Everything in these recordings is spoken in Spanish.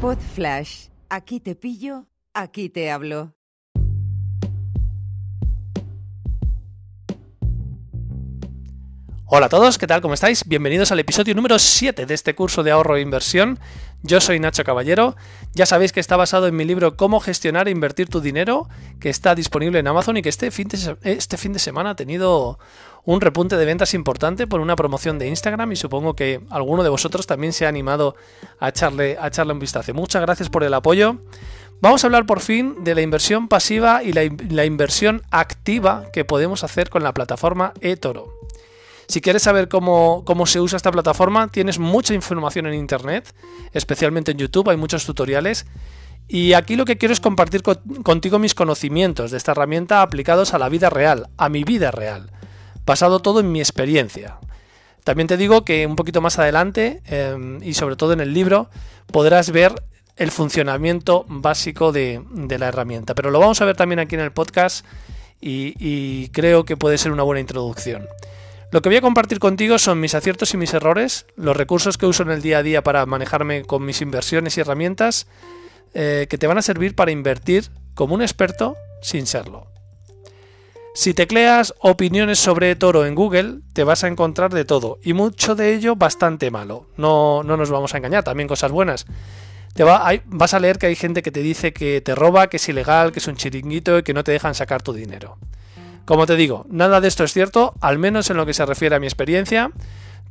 Pod Flash. Aquí te pillo, aquí te hablo. Hola a todos, ¿qué tal? ¿Cómo estáis? Bienvenidos al episodio número 7 de este curso de ahorro e inversión. Yo soy Nacho Caballero. Ya sabéis que está basado en mi libro Cómo gestionar e invertir tu dinero, que está disponible en Amazon y que este fin de, este fin de semana ha tenido un repunte de ventas importante por una promoción de Instagram y supongo que alguno de vosotros también se ha animado a echarle, a echarle un vistazo. Muchas gracias por el apoyo. Vamos a hablar por fin de la inversión pasiva y la inversión activa que podemos hacer con la plataforma eToro. Si quieres saber cómo, se usa esta plataforma, tienes mucha información en Internet, especialmente en YouTube, hay muchos tutoriales. Y aquí lo que quiero es compartir contigo mis conocimientos de esta herramienta aplicados a la vida real, a mi vida real, basado todo en mi experiencia. También te digo que un poquito más adelante, em, y sobre todo en el libro, podrás ver el funcionamiento básico de, la herramienta. Pero lo vamos a ver también aquí en el podcast y creo que puede ser una buena introducción. Lo que voy a compartir contigo son mis aciertos y mis errores, los recursos que uso en el día a día para manejarme con mis inversiones y herramientas eh, que te van a servir para invertir como un experto sin serlo. Si tecleas opiniones sobre Toro en Google, te vas a encontrar de todo, y mucho de ello bastante malo. No, no nos vamos a engañar, también cosas buenas. Te vas a leer que hay gente que te dice que te roba, que es ilegal, que es un chiringuito y que no te dejan sacar tu dinero. Como te digo, nada de esto es cierto, al menos en lo que se refiere a mi experiencia.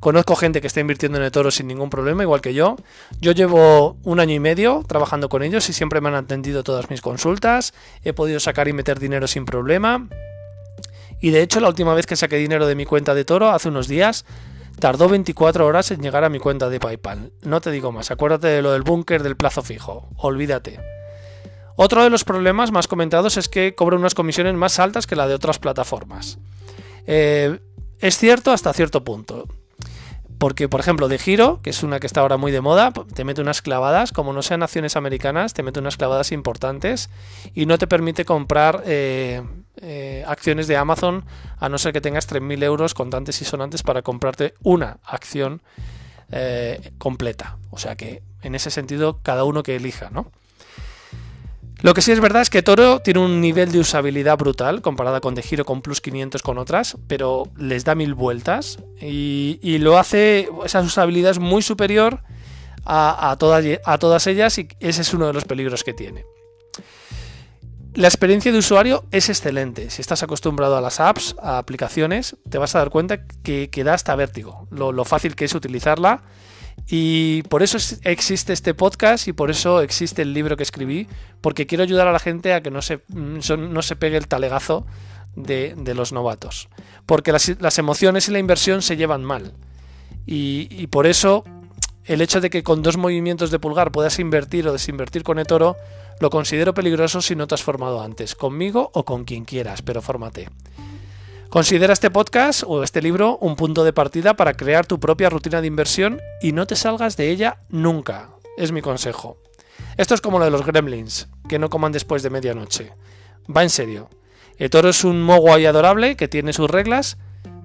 Conozco gente que está invirtiendo en el toro sin ningún problema, igual que yo. Yo llevo un año y medio trabajando con ellos y siempre me han atendido todas mis consultas. He podido sacar y meter dinero sin problema. Y de hecho, la última vez que saqué dinero de mi cuenta de toro, hace unos días, tardó 24 horas en llegar a mi cuenta de PayPal. No te digo más, acuérdate de lo del búnker del plazo fijo. Olvídate. Otro de los problemas más comentados es que cobra unas comisiones más altas que la de otras plataformas. Eh, es cierto hasta cierto punto. Porque, por ejemplo, de Giro, que es una que está ahora muy de moda, te mete unas clavadas, como no sean acciones americanas, te mete unas clavadas importantes y no te permite comprar eh, eh, acciones de Amazon a no ser que tengas 3.000 euros contantes y sonantes para comprarte una acción completa. O sea que, en ese sentido, cada uno que elija, ¿no? Lo que sí es verdad es que Toro tiene un nivel de usabilidad brutal comparada con De Giro, con Plus 500, con otras, pero les da mil vueltas y, lo hace, esa usabilidad es muy superior a, todas, a todas ellas y ese es uno de los peligros que tiene. La experiencia de usuario es excelente. Si estás acostumbrado a las apps, a aplicaciones, te vas a dar cuenta que, da hasta vértigo lo fácil que es utilizarla y por eso existe este podcast y por eso existe el libro que escribí, porque quiero ayudar a la gente a que no se, mm, no se pegue el talegazo de, los novatos. Porque las, emociones y la inversión se llevan mal. Y, por eso el hecho de que con dos movimientos de pulgar puedas invertir o desinvertir con eToro, lo considero peligroso si no te has formado antes, conmigo o con quien quieras, pero fórmate. Considera este podcast o este libro un punto de partida para crear tu propia rutina de inversión y no te salgas de ella nunca. Es mi consejo. Esto es como lo de los gremlins, que no coman después de medianoche. Va en serio. El toro es un mogwai adorable que tiene sus reglas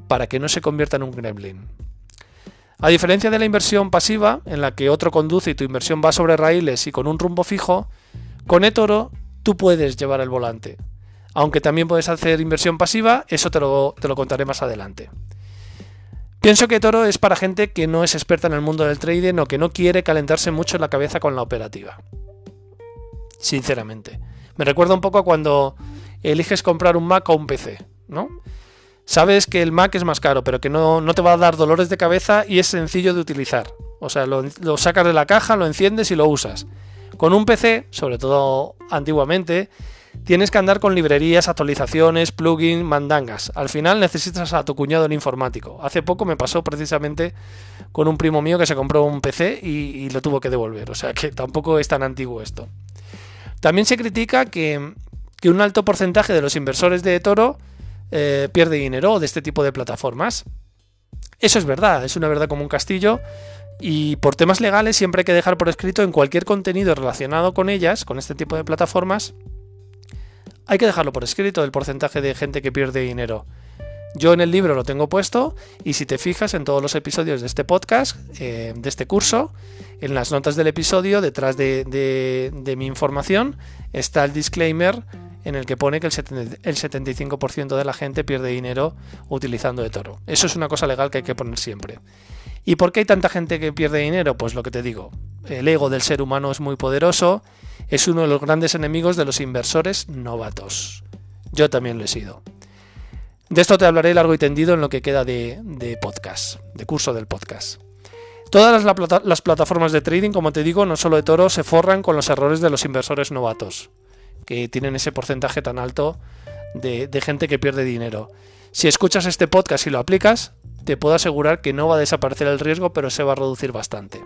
para que no se convierta en un gremlin. A diferencia de la inversión pasiva, en la que otro conduce y tu inversión va sobre raíles y con un rumbo fijo, con eToro tú puedes llevar el volante aunque también puedes hacer inversión pasiva, eso te lo, te lo contaré más adelante. Pienso que Toro es para gente que no es experta en el mundo del trading o que no quiere calentarse mucho la cabeza con la operativa. Sinceramente. Me recuerda un poco a cuando eliges comprar un Mac o un PC, ¿no? Sabes que el Mac es más caro, pero que no, te va a dar dolores de cabeza y es sencillo de utilizar. O sea, lo, lo sacas de la caja, lo enciendes y lo usas. Con un PC, sobre todo antiguamente, tienes que andar con librerías, actualizaciones, plugins, mandangas. Al final necesitas a tu cuñado en informático. Hace poco me pasó precisamente con un primo mío que se compró un PC y, lo tuvo que devolver. O sea que tampoco es tan antiguo esto. También se critica que, un alto porcentaje de los inversores de Toro eh, pierde dinero de este tipo de plataformas. Eso es verdad, es una verdad como un castillo. Y por temas legales siempre hay que dejar por escrito en cualquier contenido relacionado con ellas, con este tipo de plataformas, hay que dejarlo por escrito el porcentaje de gente que pierde dinero. Yo en el libro lo tengo puesto y si te fijas en todos los episodios de este podcast, eh, de este curso, en las notas del episodio, detrás de, mi información, está el disclaimer en el que pone que el, 75% de la gente pierde dinero utilizando eToro. Eso es una cosa legal que hay que poner siempre. ¿Y por qué hay tanta gente que pierde dinero? Pues lo que te digo, el ego del ser humano es muy poderoso, es uno de los grandes enemigos de los inversores novatos. Yo también lo he sido. De esto te hablaré largo y tendido en lo que queda de, podcast, de curso del podcast. Todas las, plataformas de trading, como te digo, no solo de toro, se forran con los errores de los inversores novatos, que tienen ese porcentaje tan alto de, gente que pierde dinero. Si escuchas este podcast y lo aplicas, te puedo asegurar que no va a desaparecer el riesgo, pero se va a reducir bastante.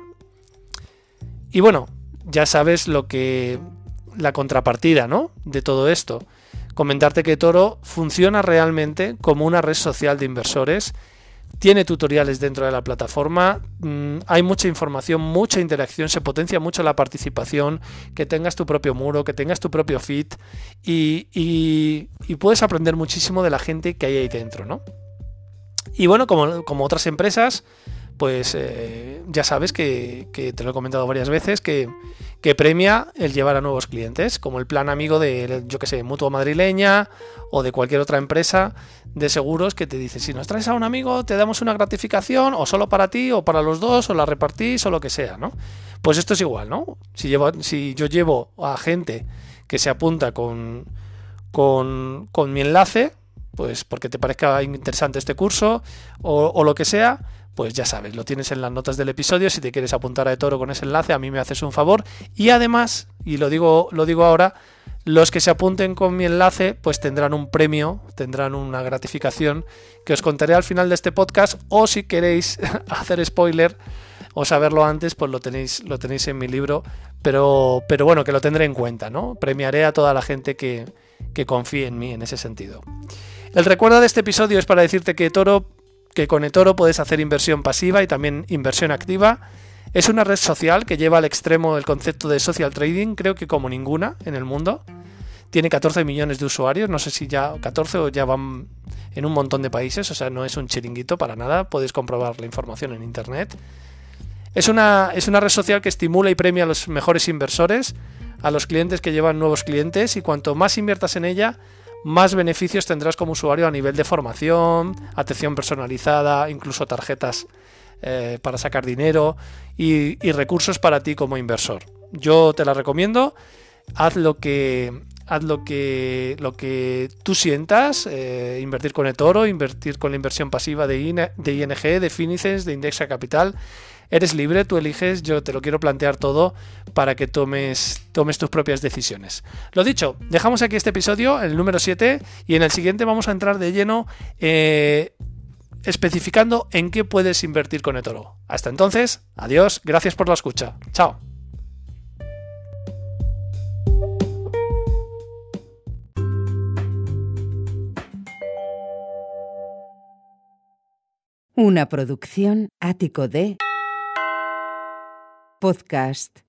Y bueno, ya sabes lo que la contrapartida, ¿no? De todo esto. Comentarte que Toro funciona realmente como una red social de inversores. Tiene tutoriales dentro de la plataforma, mm, hay mucha información, mucha interacción, se potencia mucho la participación, que tengas tu propio muro, que tengas tu propio feed y, y puedes aprender muchísimo de la gente que hay ahí dentro, ¿no? Y bueno, como, otras empresas, pues eh, ya sabes que, te lo he comentado varias veces, que, premia el llevar a nuevos clientes, como el plan amigo de, yo que sé, Mutua Madrileña o de cualquier otra empresa de seguros que te dice, si nos traes a un amigo, te damos una gratificación, o solo para ti, o para los dos, o la repartís, o lo que sea, ¿no? Pues esto es igual, ¿no? Si, si yo llevo a gente que se apunta con, con, con mi enlace, pues porque te parezca interesante este curso o, lo que sea, pues ya sabes, lo tienes en las notas del episodio. Si te quieres apuntar a Toro con ese enlace, a mí me haces un favor. Y además, y lo digo, lo digo ahora, los que se apunten con mi enlace, pues tendrán un premio, tendrán una gratificación que os contaré al final de este podcast. O si queréis hacer spoiler o saberlo antes, pues lo tenéis, lo tenéis en mi libro. Pero, pero bueno, que lo tendré en cuenta, ¿no? Premiaré a toda la gente que, que confíe en mí en ese sentido. El recuerdo de este episodio es para decirte que Toro, que con eToro puedes hacer inversión pasiva y también inversión activa. Es una red social que lleva al extremo el concepto de social trading, creo que como ninguna en el mundo. Tiene 14 millones de usuarios, no sé si ya 14 o ya van en un montón de países, o sea, no es un chiringuito para nada, podéis comprobar la información en internet. Es una, es una red social que estimula y premia a los mejores inversores, a los clientes que llevan nuevos clientes y cuanto más inviertas en ella, más beneficios tendrás como usuario a nivel de formación, atención personalizada, incluso tarjetas eh, para sacar dinero y, recursos para ti como inversor. Yo te la recomiendo. Haz lo que haz lo que lo que tú sientas, eh, invertir con eToro, invertir con la inversión pasiva de, ING, de Finicens, de Indexa Capital. Eres libre, tú eliges, yo te lo quiero plantear todo para que tomes, tomes tus propias decisiones. Lo dicho, dejamos aquí este episodio, el número 7, y en el siguiente vamos a entrar de lleno eh, especificando en qué puedes invertir con eToro. Hasta entonces, adiós, gracias por la escucha. Chao. Una producción ático de podcast